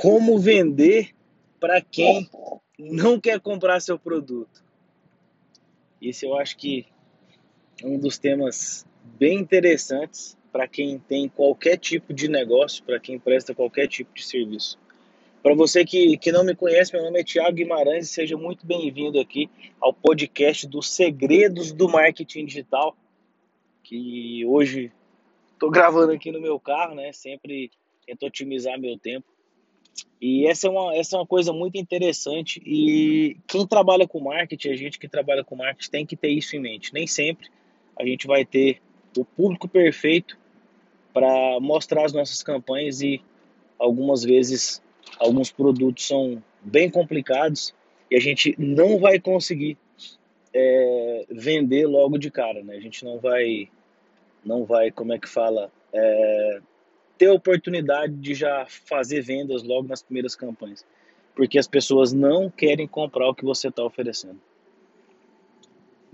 como vender para quem não quer comprar seu produto. Esse eu acho que é um dos temas bem interessantes para quem tem qualquer tipo de negócio, para quem presta qualquer tipo de serviço. Para você que, que não me conhece, meu nome é Tiago Guimarães e seja muito bem-vindo aqui ao podcast dos Segredos do Marketing Digital, que hoje estou gravando aqui no meu carro, né? Sempre tento otimizar meu tempo. E essa é, uma, essa é uma coisa muito interessante e quem trabalha com marketing, a gente que trabalha com marketing tem que ter isso em mente. Nem sempre a gente vai ter o público perfeito para mostrar as nossas campanhas e algumas vezes alguns produtos são bem complicados e a gente não vai conseguir é, vender logo de cara, né? A gente não vai, não vai, como é que fala, é, ter a oportunidade de já fazer vendas logo nas primeiras campanhas, porque as pessoas não querem comprar o que você está oferecendo.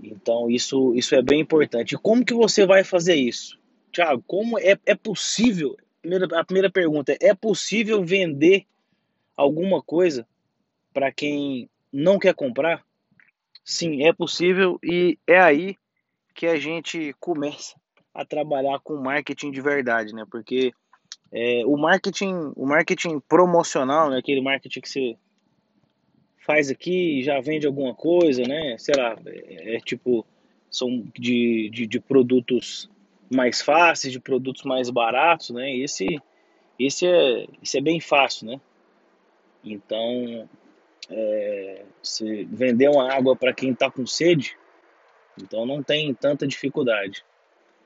Então isso, isso é bem importante. Como que você vai fazer isso? Tiago, como é, é possível? a primeira pergunta é: é possível vender alguma coisa para quem não quer comprar? Sim, é possível e é aí que a gente começa a trabalhar com marketing de verdade, né? Porque é, o marketing, o marketing promocional, né? Aquele marketing que você faz aqui e já vende alguma coisa, né? Sei lá, é, é tipo são de, de, de, produtos mais fáceis, de produtos mais baratos, né? Esse, esse é, esse é bem fácil, né? Então, é, se vender uma água para quem está com sede, então não tem tanta dificuldade.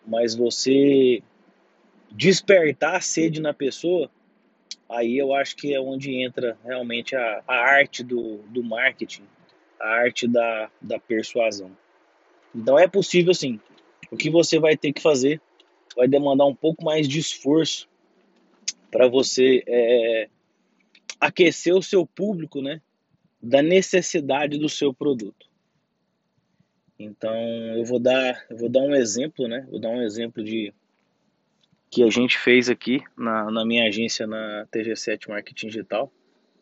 Mas você despertar a sede na pessoa, aí eu acho que é onde entra realmente a, a arte do, do marketing, a arte da, da persuasão. Então é possível sim. O que você vai ter que fazer vai demandar um pouco mais de esforço para você é, aquecer o seu público, né, da necessidade do seu produto. Então eu vou dar, eu vou dar um exemplo, né? Vou dar um exemplo de que a gente fez aqui na, na minha agência na TG7 Marketing Digital.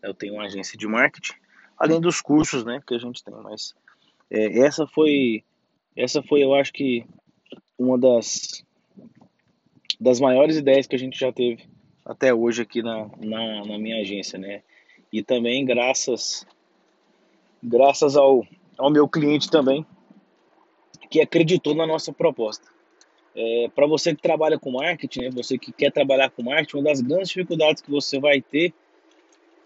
Eu tenho uma agência de marketing, além dos cursos, né, que a gente tem. Mas é, essa foi, essa foi, eu acho que uma das das maiores ideias que a gente já teve até hoje aqui na, na, na minha agência, né? E também graças graças ao, ao meu cliente também, que acreditou na nossa proposta. É, para você que trabalha com marketing, né, você que quer trabalhar com marketing, uma das grandes dificuldades que você vai ter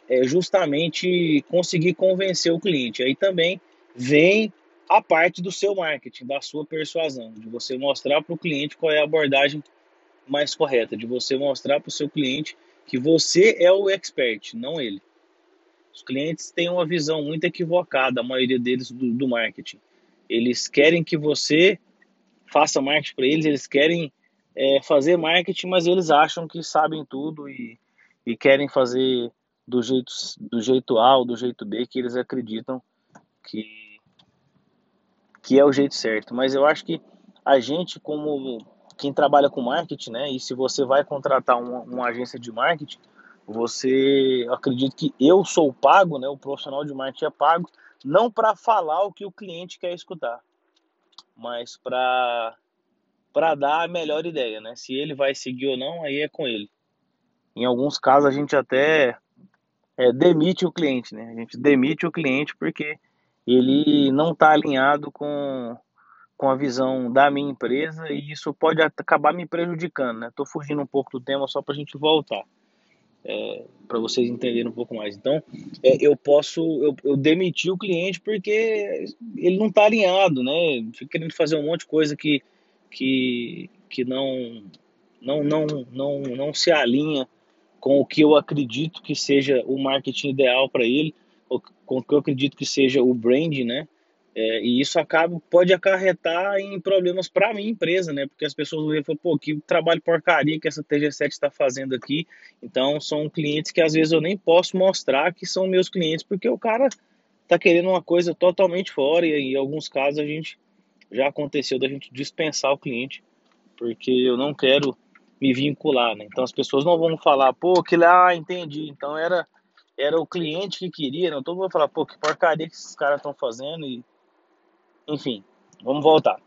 é justamente conseguir convencer o cliente. Aí também vem a parte do seu marketing, da sua persuasão, de você mostrar para o cliente qual é a abordagem mais correta, de você mostrar para o seu cliente que você é o expert, não ele. Os clientes têm uma visão muito equivocada, a maioria deles, do, do marketing. Eles querem que você faça marketing para eles, eles querem é, fazer marketing, mas eles acham que sabem tudo e, e querem fazer do jeito, do jeito A ou do jeito B que eles acreditam que, que é o jeito certo. Mas eu acho que a gente, como quem trabalha com marketing, né? E se você vai contratar uma, uma agência de marketing, você acredito que eu sou pago, né? O profissional de marketing é pago não para falar o que o cliente quer escutar, mas para para dar a melhor ideia, né? Se ele vai seguir ou não, aí é com ele. Em alguns casos a gente até é, demite o cliente, né? A gente demite o cliente porque ele não está alinhado com com a visão da minha empresa e isso pode acabar me prejudicando, né? Tô fugindo um pouco do tema só para a gente voltar, é, para vocês entenderem um pouco mais. Então, é, eu posso, eu, eu demitir o cliente porque ele não está alinhado, né? Fica querendo fazer um monte de coisa que, que, que não, não, não, não, não se alinha com o que eu acredito que seja o marketing ideal para ele, com o que eu acredito que seja o brand, né? É, e isso acaba, pode acarretar em problemas para a minha empresa, né? Porque as pessoas vão falar, pô, que trabalho porcaria que essa TG7 está fazendo aqui. Então, são clientes que às vezes eu nem posso mostrar que são meus clientes, porque o cara tá querendo uma coisa totalmente fora. E em alguns casos a gente já aconteceu da gente dispensar o cliente, porque eu não quero me vincular, né? Então as pessoas não vão falar, pô, que lá, ah, entendi. Então era era o cliente que queria, não todo mundo falar, pô, que porcaria que esses caras estão fazendo e enfim, vamos voltar.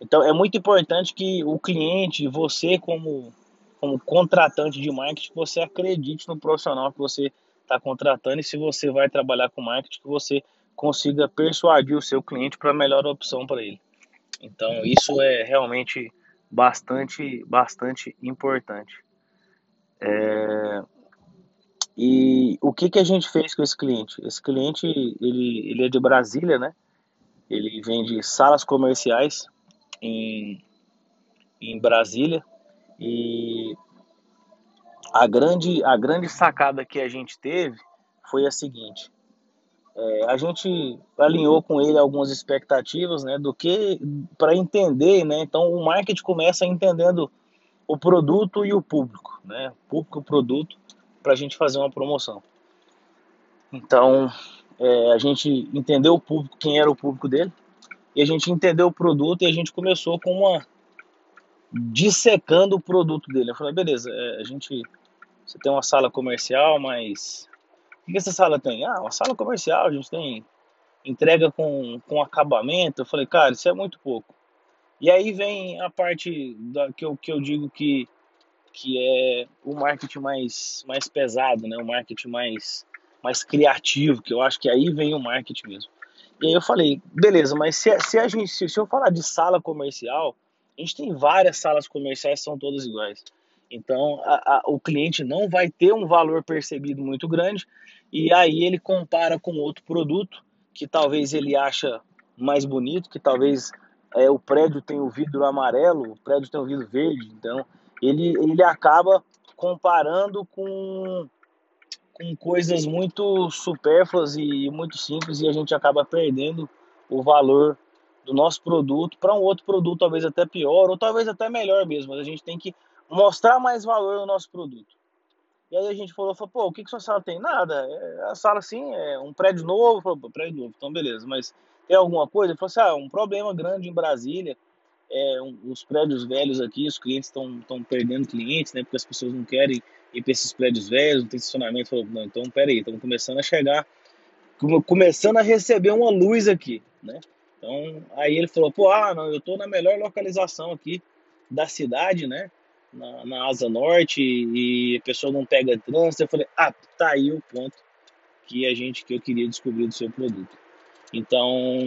Então é muito importante que o cliente, você como como contratante de marketing, você acredite no profissional que você está contratando e se você vai trabalhar com marketing, que você consiga persuadir o seu cliente para a melhor opção para ele. Então isso é realmente bastante, bastante importante. É... E o que, que a gente fez com esse cliente? Esse cliente ele, ele é de Brasília, né? Ele vende salas comerciais em, em Brasília e a grande, a grande sacada que a gente teve foi a seguinte: é, a gente alinhou com ele algumas expectativas, né, do que para entender, né? Então o marketing começa entendendo o produto e o público, né? Público produto para a gente fazer uma promoção. Então é, a gente entendeu o público, quem era o público dele, e a gente entendeu o produto e a gente começou com uma dissecando o produto dele. Eu falei, beleza, é, a gente você tem uma sala comercial, mas o que essa sala tem? Ah, uma sala comercial, a gente tem entrega com, com acabamento. Eu falei, cara, isso é muito pouco. E aí vem a parte da, que, eu, que eu digo que, que é o marketing mais, mais pesado, né? o marketing mais, mais criativo, que eu acho que aí vem o marketing mesmo. E aí eu falei, beleza, mas se, se a gente, se, se eu falar de sala comercial, a gente tem várias salas comerciais, são todas iguais. Então, a, a, o cliente não vai ter um valor percebido muito grande e aí ele compara com outro produto que talvez ele acha mais bonito, que talvez é, o prédio tem o vidro amarelo, o prédio tem o vidro verde, então ele, ele acaba comparando com, com coisas muito supérfluas e muito simples e a gente acaba perdendo o valor do nosso produto para um outro produto talvez até pior ou talvez até melhor mesmo, mas a gente tem que mostrar mais valor no nosso produto. E aí a gente falou, falou pô, o que, que sua sala tem? Nada, é, a sala assim é um prédio novo, falou, prédio novo, então beleza, mas tem alguma coisa? Ele falou assim, ah, um problema grande em Brasília, é, um, os prédios velhos aqui, os clientes estão perdendo clientes, né, porque as pessoas não querem ir para esses prédios velhos, não tem estacionamento, falou, não, então peraí, estamos começando a chegar, começando a receber uma luz aqui, né, então aí ele falou, pô, ah, não, eu estou na melhor localização aqui da cidade, né, na, na asa norte e a pessoa não pega trânsito. Eu falei, ah, tá aí o ponto que a gente que eu queria descobrir do seu produto. Então,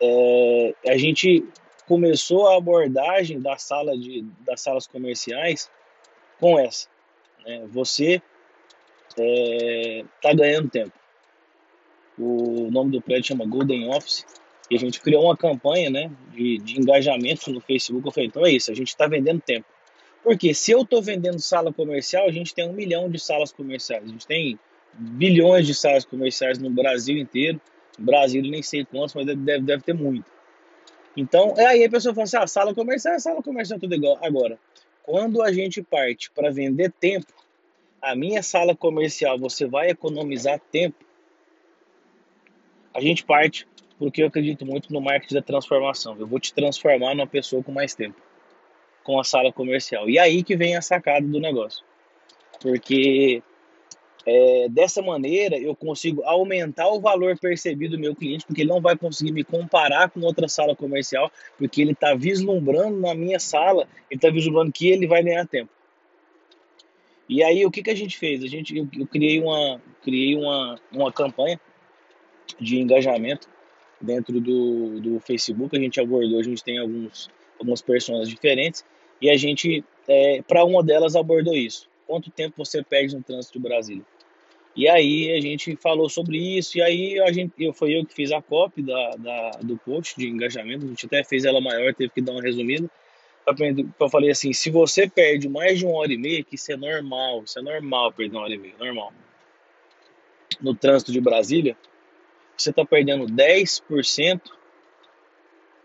é, a gente começou a abordagem da sala de, das salas comerciais com essa. Né? Você está é, ganhando tempo. O nome do prédio chama Golden Office. E a gente criou uma campanha né, de, de engajamento no Facebook. Eu falei, então é isso, a gente está vendendo tempo. Porque se eu estou vendendo sala comercial, a gente tem um milhão de salas comerciais. A gente tem bilhões de salas comerciais no Brasil inteiro. Brasil nem sei quantos, mas deve, deve ter muito. Então, aí a pessoa fala assim, ah, sala comercial é sala comercial, tudo igual. Agora, quando a gente parte para vender tempo, a minha sala comercial, você vai economizar tempo, a gente parte porque eu acredito muito no marketing da transformação. Eu vou te transformar numa pessoa com mais tempo com a sala comercial. E aí que vem a sacada do negócio. Porque é, dessa maneira eu consigo aumentar o valor percebido do meu cliente, porque ele não vai conseguir me comparar com outra sala comercial, porque ele está vislumbrando na minha sala, ele está vislumbrando que ele vai ganhar tempo. E aí o que, que a gente fez? A gente, eu, eu criei, uma, criei uma, uma campanha de engajamento dentro do, do Facebook, a gente abordou, a gente tem alguns, algumas pessoas diferentes, e a gente, é, para uma delas, abordou isso. Quanto tempo você perde no trânsito de Brasília? E aí a gente falou sobre isso, e aí a gente, eu, foi eu que fiz a copy da, da, do post de engajamento, a gente até fez ela maior, teve que dar uma resumida. Eu falei assim, se você perde mais de uma hora e meia, que isso é normal, isso é normal perder uma hora e meia, normal. No trânsito de Brasília, você está perdendo 10%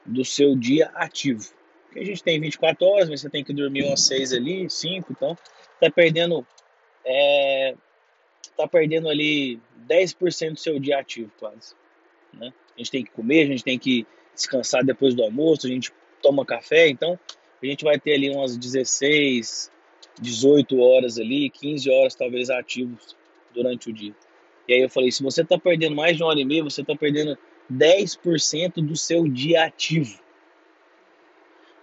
do seu dia ativo. Porque a gente tem 24 horas, mas você tem que dormir umas 6 ali, 5, então tá perdendo é, tá perdendo ali 10% do seu dia ativo quase. Né? A gente tem que comer, a gente tem que descansar depois do almoço, a gente toma café, então a gente vai ter ali umas 16, 18 horas ali, 15 horas talvez ativos durante o dia. E aí eu falei, se você está perdendo mais de uma hora e meia, você está perdendo 10% do seu dia ativo.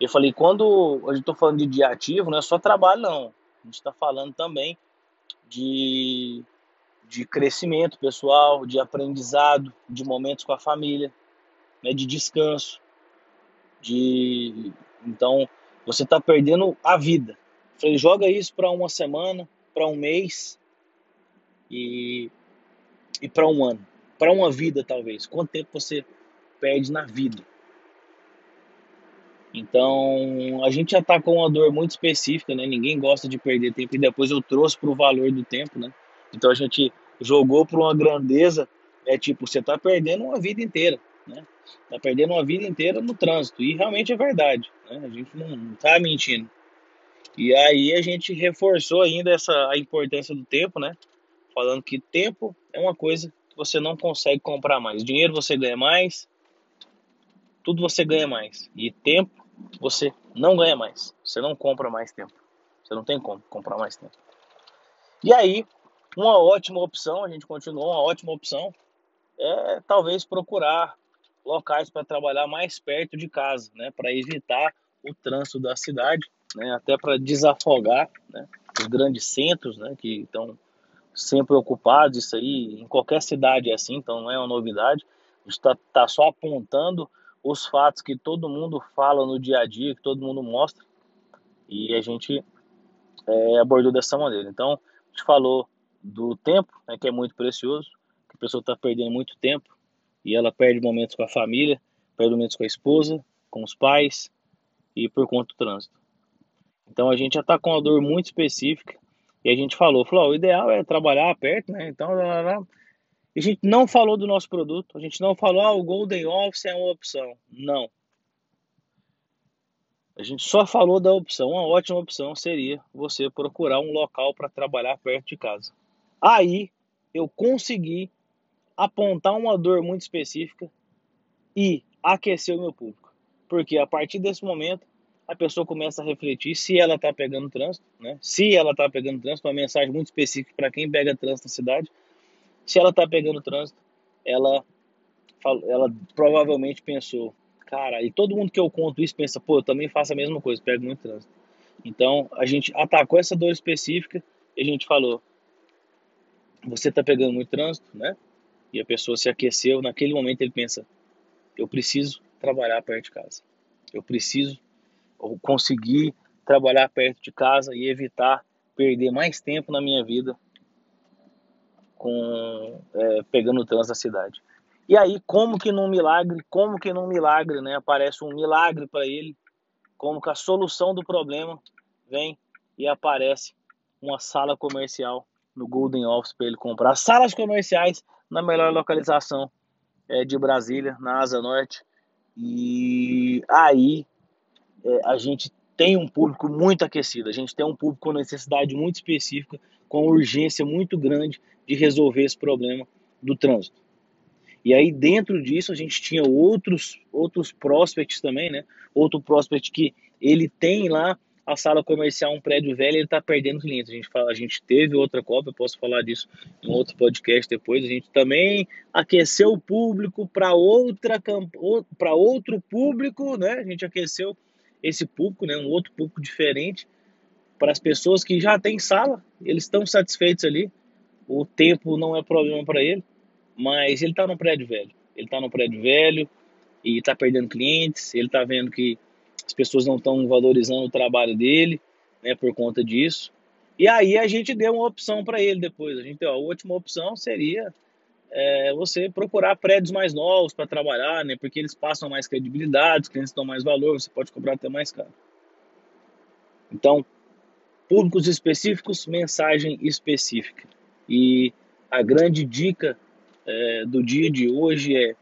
Eu falei, quando a gente está falando de dia ativo, não é só trabalho, não. A gente está falando também de, de crescimento pessoal, de aprendizado, de momentos com a família, né, de descanso, de então você está perdendo a vida. Falei, joga isso para uma semana, para um mês e, e para um ano, para uma vida talvez. Quanto tempo você perde na vida? Então, a gente já tá com uma dor muito específica, né? Ninguém gosta de perder tempo e depois eu trouxe para o valor do tempo, né? Então a gente jogou para uma grandeza, é tipo, você tá perdendo uma vida inteira, né? Tá perdendo uma vida inteira no trânsito e realmente é verdade, né? A gente não, não tá mentindo. E aí a gente reforçou ainda essa a importância do tempo, né? Falando que tempo é uma coisa que você não consegue comprar mais. Dinheiro você ganha mais, tudo você ganha mais. E tempo você não ganha mais. Você não compra mais tempo. Você não tem como comprar mais tempo. E aí, uma ótima opção, a gente continuou, uma ótima opção é talvez procurar locais para trabalhar mais perto de casa, né, para evitar o trânsito da cidade, né, até para desafogar né, os grandes centros, né, que estão sempre ocupados. Isso aí em qualquer cidade é assim, então não é uma novidade. A gente está tá só apontando os fatos que todo mundo fala no dia a dia, que todo mundo mostra, e a gente é, abordou dessa maneira. Então, a gente falou do tempo, né, que é muito precioso, que a pessoa está perdendo muito tempo, e ela perde momentos com a família, perde momentos com a esposa, com os pais, e por conta do trânsito. Então, a gente já está com uma dor muito específica, e a gente falou, falou, o ideal é trabalhar perto, né, então, lá, lá, a gente não falou do nosso produto, a gente não falou, ah, o Golden Office é uma opção. Não. A gente só falou da opção. Uma ótima opção seria você procurar um local para trabalhar perto de casa. Aí eu consegui apontar uma dor muito específica e aquecer o meu público. Porque a partir desse momento a pessoa começa a refletir se ela está pegando trânsito, né? Se ela está pegando trânsito, uma mensagem muito específica para quem pega trânsito na cidade se ela tá pegando trânsito, ela, ela provavelmente pensou, cara, e todo mundo que eu conto isso pensa, pô, eu também faço a mesma coisa, pego muito trânsito. Então, a gente atacou essa dor específica e a gente falou, você tá pegando muito trânsito, né? E a pessoa se aqueceu, naquele momento ele pensa, eu preciso trabalhar perto de casa. Eu preciso conseguir trabalhar perto de casa e evitar perder mais tempo na minha vida com é, pegando o trânsito da cidade. E aí, como que num milagre, como que num milagre, né, aparece um milagre para ele, como que a solução do problema vem e aparece uma sala comercial no Golden Office para ele comprar. Salas comerciais na melhor localização é, de Brasília, na Asa Norte. E aí é, a gente tem um público muito aquecido, a gente tem um público com necessidade muito específica, com urgência muito grande de resolver esse problema do trânsito. E aí dentro disso a gente tinha outros outros prospects também, né? Outro prospect que ele tem lá a sala comercial, um prédio velho, ele está perdendo clientes. A gente fala, a gente teve outra cópia, posso falar disso em outro podcast depois. A gente também aqueceu o público para outra para outro público, né? A gente aqueceu esse público, né? Um outro público diferente para as pessoas que já têm sala, eles estão satisfeitos ali o tempo não é problema para ele, mas ele está no prédio velho. Ele está no prédio velho e está perdendo clientes, ele está vendo que as pessoas não estão valorizando o trabalho dele, né, por conta disso. E aí a gente deu uma opção para ele depois. A gente deu a última opção seria é, você procurar prédios mais novos para trabalhar, né, porque eles passam mais credibilidade, os clientes dão mais valor, você pode cobrar até mais caro. Então, públicos específicos, mensagem específica. E a grande dica é, do dia de hoje é: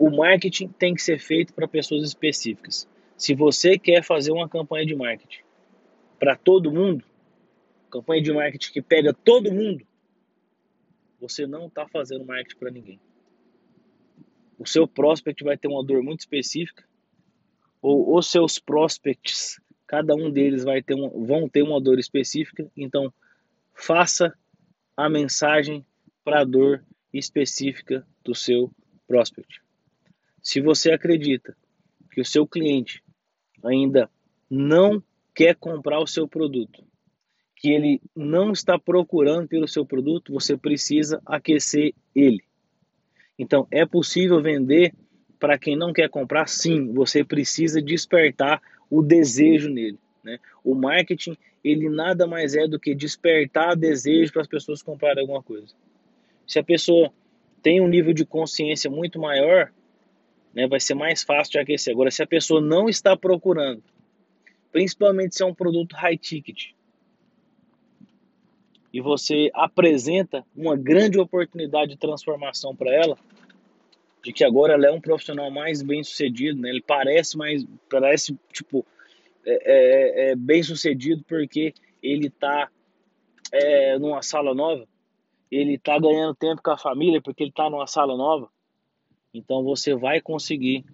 o marketing tem que ser feito para pessoas específicas. Se você quer fazer uma campanha de marketing para todo mundo, campanha de marketing que pega todo mundo, você não está fazendo marketing para ninguém. O seu prospect vai ter uma dor muito específica, ou os seus prospects, cada um deles vai ter uma, vão ter uma dor específica, então faça a mensagem para a dor específica do seu prospect. Se você acredita que o seu cliente ainda não quer comprar o seu produto, que ele não está procurando pelo seu produto, você precisa aquecer ele. Então, é possível vender para quem não quer comprar? Sim, você precisa despertar o desejo nele. Né? O marketing, ele nada mais é do que despertar desejo para as pessoas comprarem alguma coisa. Se a pessoa tem um nível de consciência muito maior, né, vai ser mais fácil de aquecer. Agora, se a pessoa não está procurando, principalmente se é um produto high ticket, e você apresenta uma grande oportunidade de transformação para ela, de que agora ela é um profissional mais bem sucedido, né? Ele parece mais, parece tipo é, é, é bem sucedido porque ele está é, numa sala nova, ele está ganhando tempo com a família porque ele está numa sala nova. Então você vai conseguir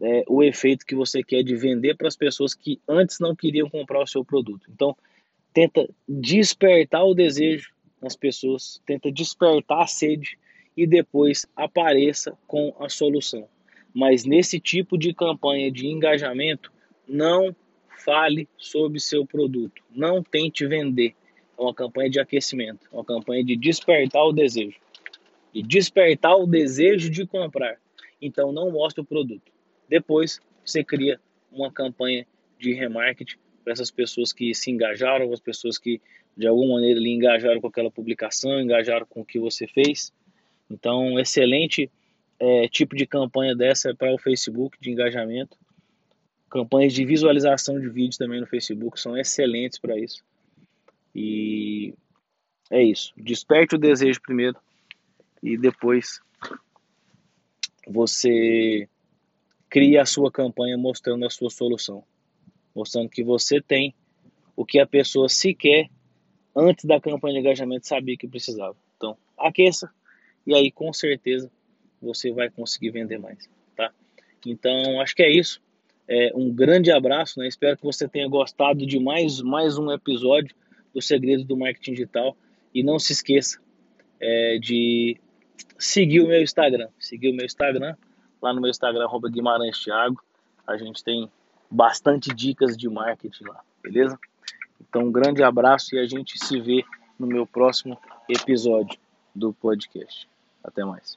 é, o efeito que você quer de vender para as pessoas que antes não queriam comprar o seu produto. Então tenta despertar o desejo nas pessoas, tenta despertar a sede e depois apareça com a solução. Mas nesse tipo de campanha de engajamento, não fale sobre seu produto, não tente vender. É uma campanha de aquecimento, uma campanha de despertar o desejo. E despertar o desejo de comprar. Então não mostre o produto. Depois você cria uma campanha de remarketing para essas pessoas que se engajaram, as pessoas que de alguma maneira lhe engajaram com aquela publicação, engajaram com o que você fez então, excelente é, tipo de campanha dessa para o Facebook de engajamento. Campanhas de visualização de vídeo também no Facebook são excelentes para isso. E é isso. Desperte o desejo primeiro e depois você cria a sua campanha mostrando a sua solução, mostrando que você tem o que a pessoa sequer antes da campanha de engajamento sabia que precisava. Então, aqueça, e aí com certeza você vai conseguir vender mais, tá? Então, acho que é isso. É, um grande abraço, né? Espero que você tenha gostado de mais, mais um episódio do Segredo do Marketing Digital. E não se esqueça é, de seguir o meu Instagram. Seguir o meu Instagram, lá no meu Instagram, arroba Guimarães Thiago. A gente tem bastante dicas de marketing lá, beleza? Então, um grande abraço e a gente se vê no meu próximo episódio do podcast. Até mais.